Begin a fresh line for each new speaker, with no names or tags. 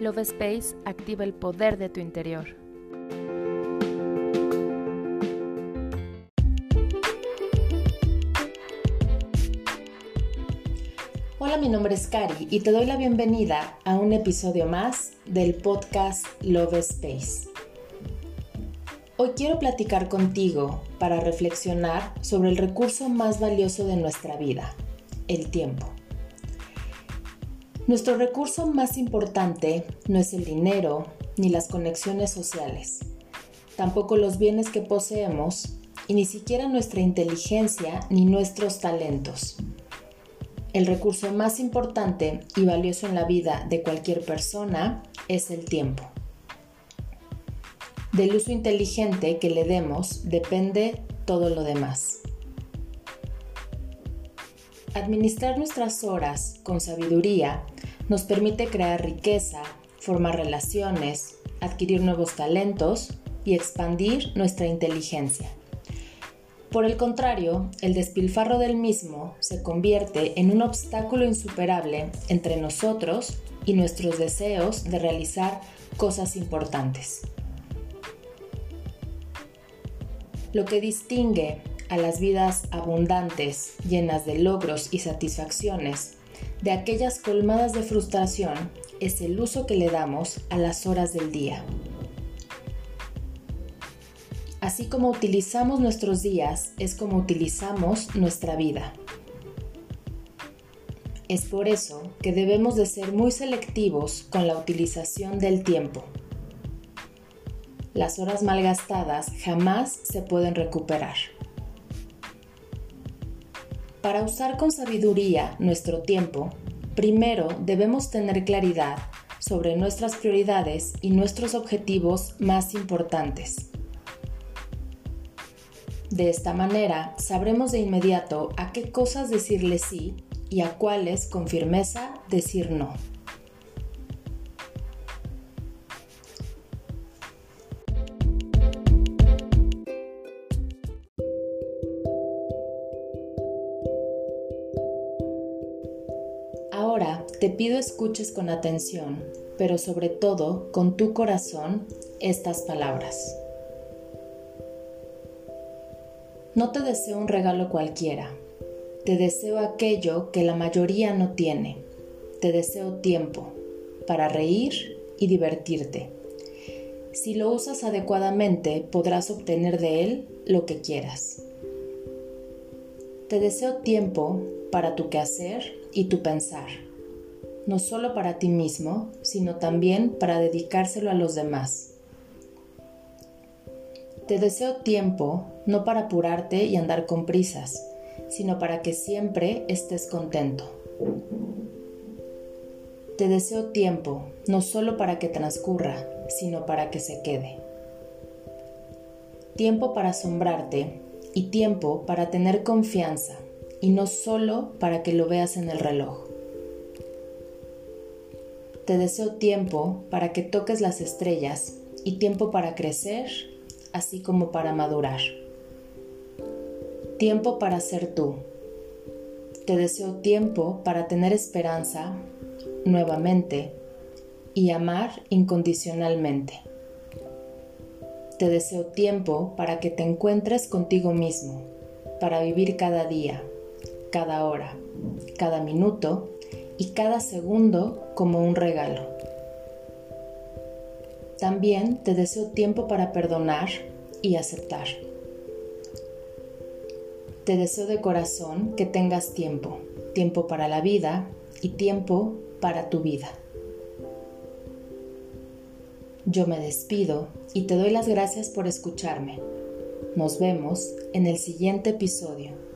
Love Space activa el poder de tu interior.
Hola, mi nombre es Cari y te doy la bienvenida a un episodio más del podcast Love Space. Hoy quiero platicar contigo para reflexionar sobre el recurso más valioso de nuestra vida, el tiempo. Nuestro recurso más importante no es el dinero ni las conexiones sociales, tampoco los bienes que poseemos y ni siquiera nuestra inteligencia ni nuestros talentos. El recurso más importante y valioso en la vida de cualquier persona es el tiempo. Del uso inteligente que le demos depende todo lo demás. Administrar nuestras horas con sabiduría nos permite crear riqueza, formar relaciones, adquirir nuevos talentos y expandir nuestra inteligencia. Por el contrario, el despilfarro del mismo se convierte en un obstáculo insuperable entre nosotros y nuestros deseos de realizar cosas importantes. Lo que distingue a las vidas abundantes, llenas de logros y satisfacciones, de aquellas colmadas de frustración es el uso que le damos a las horas del día. Así como utilizamos nuestros días, es como utilizamos nuestra vida. Es por eso que debemos de ser muy selectivos con la utilización del tiempo. Las horas malgastadas jamás se pueden recuperar. Para usar con sabiduría nuestro tiempo, primero debemos tener claridad sobre nuestras prioridades y nuestros objetivos más importantes. De esta manera sabremos de inmediato a qué cosas decirle sí y a cuáles con firmeza decir no. Te pido escuches con atención, pero sobre todo con tu corazón, estas palabras. No te deseo un regalo cualquiera, te deseo aquello que la mayoría no tiene, te deseo tiempo para reír y divertirte. Si lo usas adecuadamente podrás obtener de él lo que quieras. Te deseo tiempo para tu quehacer y tu pensar, no solo para ti mismo, sino también para dedicárselo a los demás. Te deseo tiempo no para apurarte y andar con prisas, sino para que siempre estés contento. Te deseo tiempo no solo para que transcurra, sino para que se quede. Tiempo para asombrarte y tiempo para tener confianza y no solo para que lo veas en el reloj. Te deseo tiempo para que toques las estrellas y tiempo para crecer, así como para madurar. Tiempo para ser tú. Te deseo tiempo para tener esperanza nuevamente y amar incondicionalmente. Te deseo tiempo para que te encuentres contigo mismo, para vivir cada día cada hora, cada minuto y cada segundo como un regalo. También te deseo tiempo para perdonar y aceptar. Te deseo de corazón que tengas tiempo, tiempo para la vida y tiempo para tu vida. Yo me despido y te doy las gracias por escucharme. Nos vemos en el siguiente episodio.